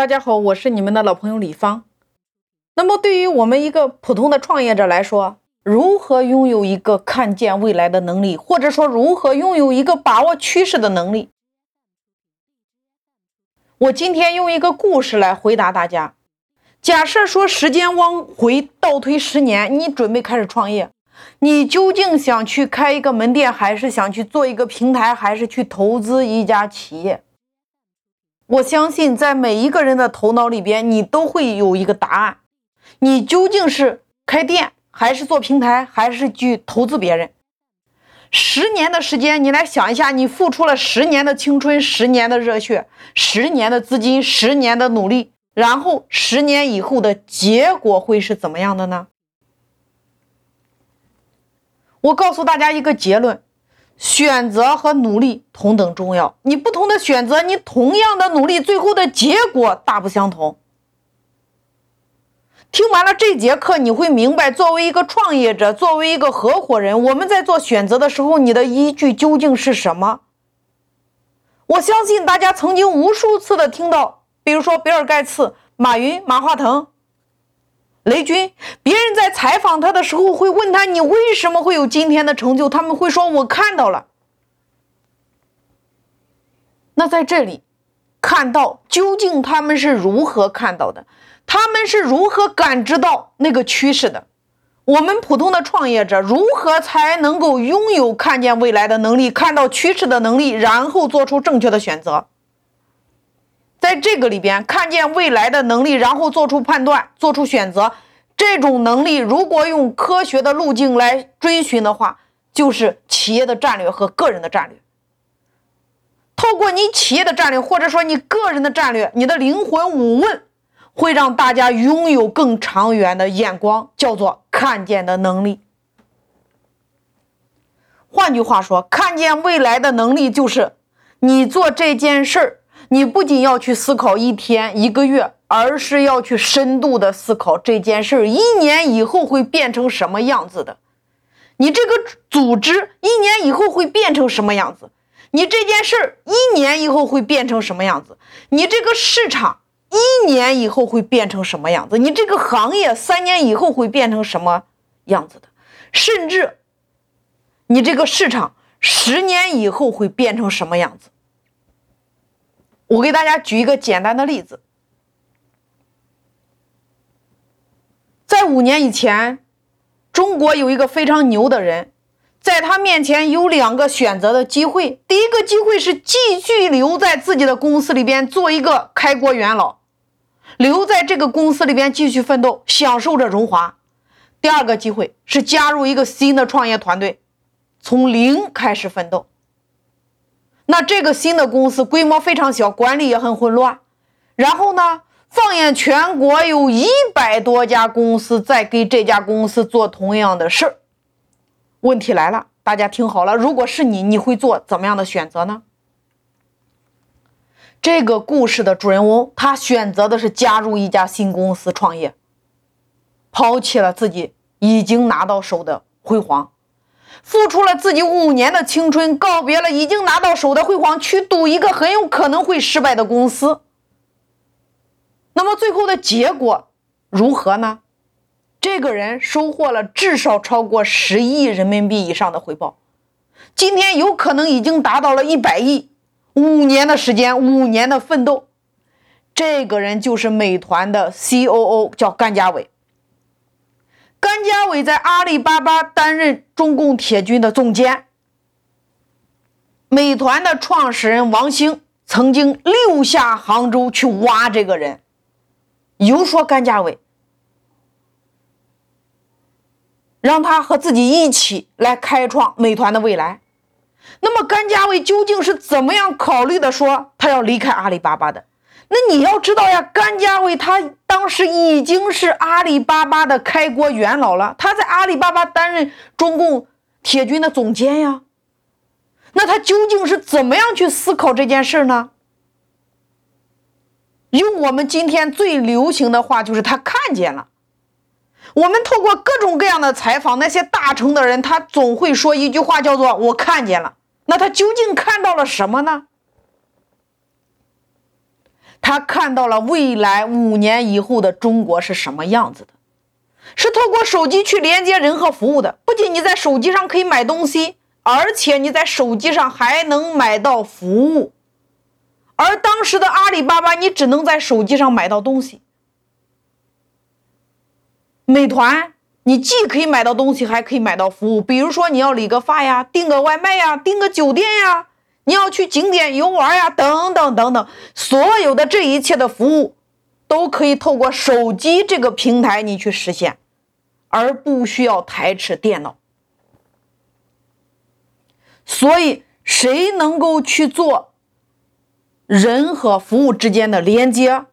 大家好，我是你们的老朋友李芳。那么，对于我们一个普通的创业者来说，如何拥有一个看见未来的能力，或者说如何拥有一个把握趋势的能力？我今天用一个故事来回答大家。假设说时间往回倒推十年，你准备开始创业，你究竟想去开一个门店，还是想去做一个平台，还是去投资一家企业？我相信，在每一个人的头脑里边，你都会有一个答案。你究竟是开店，还是做平台，还是去投资别人？十年的时间，你来想一下，你付出了十年的青春，十年的热血，十年的资金，十年的努力，然后十年以后的结果会是怎么样的呢？我告诉大家一个结论。选择和努力同等重要。你不同的选择，你同样的努力，最后的结果大不相同。听完了这节课，你会明白，作为一个创业者，作为一个合伙人，我们在做选择的时候，你的依据究竟是什么？我相信大家曾经无数次的听到，比如说比尔盖茨、马云、马化腾。雷军，别人在采访他的时候会问他：“你为什么会有今天的成就？”他们会说：“我看到了。”那在这里，看到究竟他们是如何看到的？他们是如何感知到那个趋势的？我们普通的创业者如何才能够拥有看见未来的能力、看到趋势的能力，然后做出正确的选择？在这个里边，看见未来的能力，然后做出判断、做出选择，这种能力如果用科学的路径来追寻的话，就是企业的战略和个人的战略。透过你企业的战略，或者说你个人的战略，你的灵魂五问，会让大家拥有更长远的眼光，叫做看见的能力。换句话说，看见未来的能力，就是你做这件事儿。你不仅要去思考一天一个月，而是要去深度的思考这件事儿一年以后会变成什么样子的。你这个组织一年以后会变成什么样子？你这件事儿一年以后会变成什么样子？你这个市场一年以后会变成什么样子？你这个行业三年以后会变成什么样子的？甚至你这个市场十年以后会变成什么样子？我给大家举一个简单的例子，在五年以前，中国有一个非常牛的人，在他面前有两个选择的机会。第一个机会是继续留在自己的公司里边做一个开国元老，留在这个公司里边继续奋斗，享受着荣华；第二个机会是加入一个新的创业团队，从零开始奋斗。那这个新的公司规模非常小，管理也很混乱。然后呢，放眼全国，有一百多家公司在给这家公司做同样的事儿。问题来了，大家听好了，如果是你，你会做怎么样的选择呢？这个故事的主人翁，他选择的是加入一家新公司创业，抛弃了自己已经拿到手的辉煌。付出了自己五年的青春，告别了已经拿到手的辉煌，去赌一个很有可能会失败的公司。那么最后的结果如何呢？这个人收获了至少超过十亿人民币以上的回报，今天有可能已经达到了一百亿。五年的时间，五年的奋斗，这个人就是美团的 C.O.O，叫甘家伟。甘家伟在阿里巴巴担任中共铁军的总监。美团的创始人王兴曾经六下杭州去挖这个人，游说甘家伟，让他和自己一起来开创美团的未来。那么甘家伟究竟是怎么样考虑的？说他要离开阿里巴巴的？那你要知道呀，甘家伟他当时已经是阿里巴巴的开国元老了，他在阿里巴巴担任中共铁军的总监呀。那他究竟是怎么样去思考这件事呢？用我们今天最流行的话，就是他看见了。我们透过各种各样的采访，那些大成的人，他总会说一句话，叫做“我看见了”。那他究竟看到了什么呢？他看到了未来五年以后的中国是什么样子的，是透过手机去连接人和服务的。不仅你在手机上可以买东西，而且你在手机上还能买到服务。而当时的阿里巴巴，你只能在手机上买到东西。美团，你既可以买到东西，还可以买到服务。比如说，你要理个发呀，订个外卖呀，订个酒店呀。你要去景点游玩呀，等等等等，所有的这一切的服务，都可以透过手机这个平台你去实现，而不需要台式电脑。所以，谁能够去做人和服务之间的连接，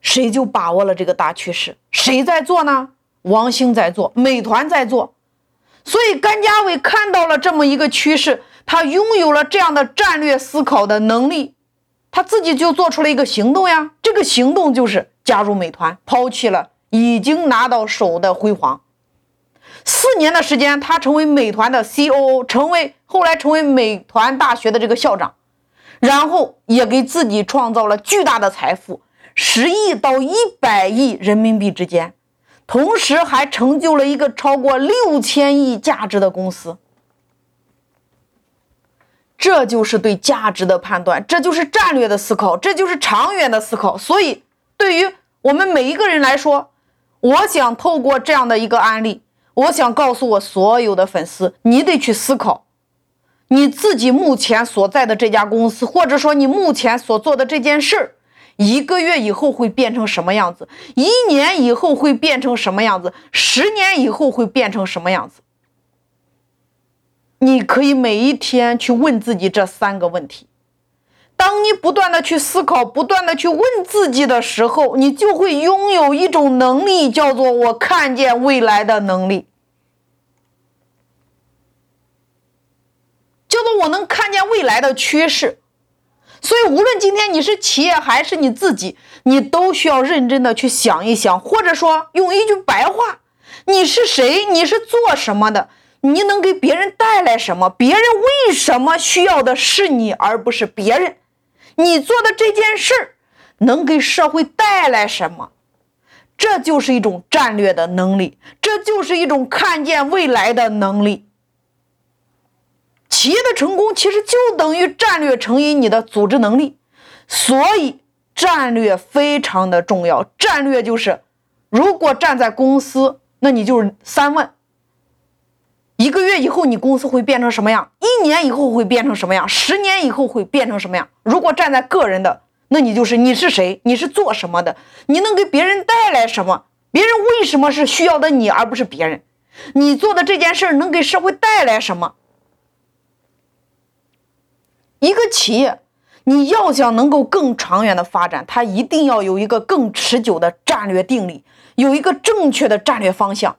谁就把握了这个大趋势。谁在做呢？王兴在做，美团在做。所以，甘家伟看到了这么一个趋势。他拥有了这样的战略思考的能力，他自己就做出了一个行动呀。这个行动就是加入美团，抛弃了已经拿到手的辉煌。四年的时间，他成为美团的 COO，成为后来成为美团大学的这个校长，然后也给自己创造了巨大的财富，十亿到一百亿人民币之间，同时还成就了一个超过六千亿价值的公司。这就是对价值的判断，这就是战略的思考，这就是长远的思考。所以，对于我们每一个人来说，我想透过这样的一个案例，我想告诉我所有的粉丝，你得去思考，你自己目前所在的这家公司，或者说你目前所做的这件事儿，一个月以后会变成什么样子？一年以后会变成什么样子？十年以后会变成什么样子？你可以每一天去问自己这三个问题。当你不断的去思考、不断的去问自己的时候，你就会拥有一种能力，叫做我看见未来的能力，叫做我能看见未来的趋势。所以，无论今天你是企业还是你自己，你都需要认真的去想一想，或者说用一句白话：你是谁？你是做什么的？你能给别人带来什么？别人为什么需要的是你，而不是别人？你做的这件事儿能给社会带来什么？这就是一种战略的能力，这就是一种看见未来的能力。企业的成功其实就等于战略乘以你的组织能力，所以战略非常的重要。战略就是，如果站在公司，那你就是三问。一个月以后，你公司会变成什么样？一年以后会变成什么样？十年以后会变成什么样？如果站在个人的，那你就是你是谁？你是做什么的？你能给别人带来什么？别人为什么是需要的你，而不是别人？你做的这件事能给社会带来什么？一个企业，你要想能够更长远的发展，它一定要有一个更持久的战略定力，有一个正确的战略方向。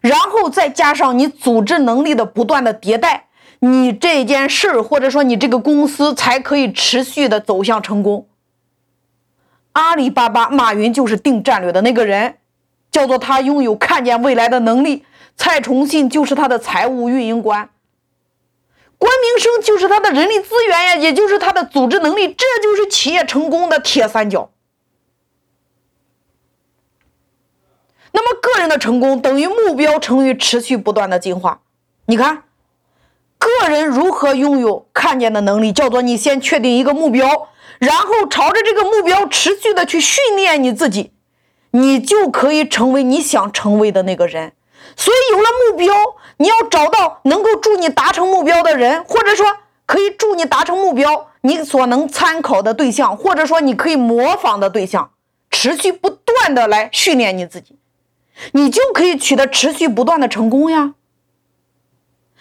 然后再加上你组织能力的不断的迭代，你这件事儿或者说你这个公司才可以持续的走向成功。阿里巴巴马云就是定战略的那个人，叫做他拥有看见未来的能力。蔡崇信就是他的财务运营官，关明生就是他的人力资源呀，也就是他的组织能力，这就是企业成功的铁三角。那么，个人的成功等于目标乘以持续不断的进化。你看，个人如何拥有看见的能力，叫做你先确定一个目标，然后朝着这个目标持续的去训练你自己，你就可以成为你想成为的那个人。所以，有了目标，你要找到能够助你达成目标的人，或者说可以助你达成目标你所能参考的对象，或者说你可以模仿的对象，持续不断的来训练你自己。你就可以取得持续不断的成功呀，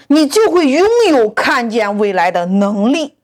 你就会拥有看见未来的能力。